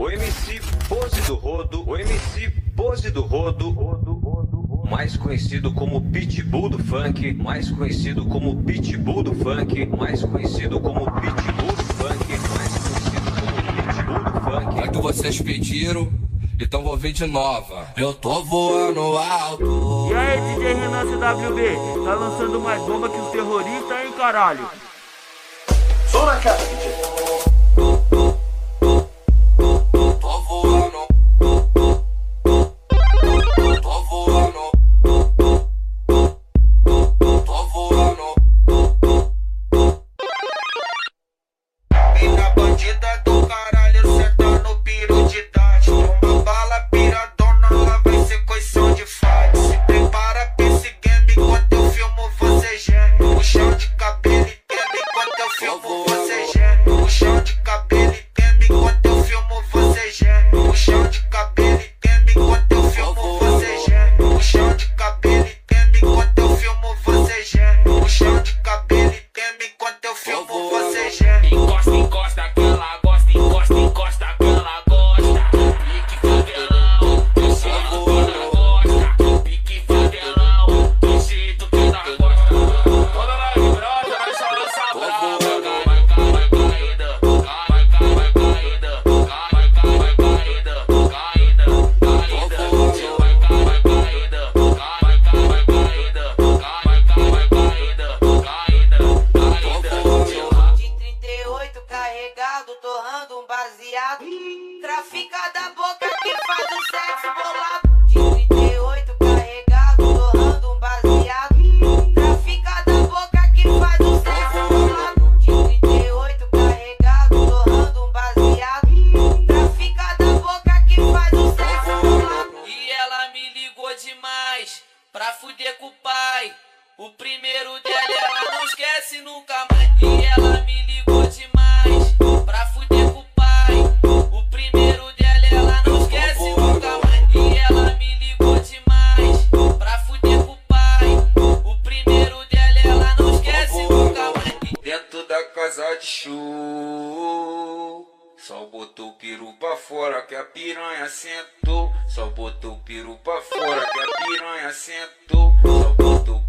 O MC Pose do Rodo, o MC Pose do Rodo, mais conhecido como Pitbull do Funk, mais conhecido como Pitbull do Funk, mais conhecido como Pitbull do Funk, mais conhecido como Pitbull do Funk. É que vocês pediram, então vou vir de nova. Eu tô voando alto. E aí, DJ Renan CWB, tá lançando mais bomba que os terroristas, hein, caralho? Só na cara, DJ. Bandida carregado, torrando um baseado. Trafica boca que faz o sexo bolado. De 38 carregado, torrando um baseado. Trafica da boca que faz o sexo bolado. De 38 carregado, torrando um baseado. Trafica da boca que faz o sexo bolado. E ela me ligou demais pra fuder com o pai. O primeiro dela ela não esquece nunca mais. Casa de show. Só botou o peru pra fora que a piranha sentou. Só botou o peru pra fora que a piranha sentou. Só botou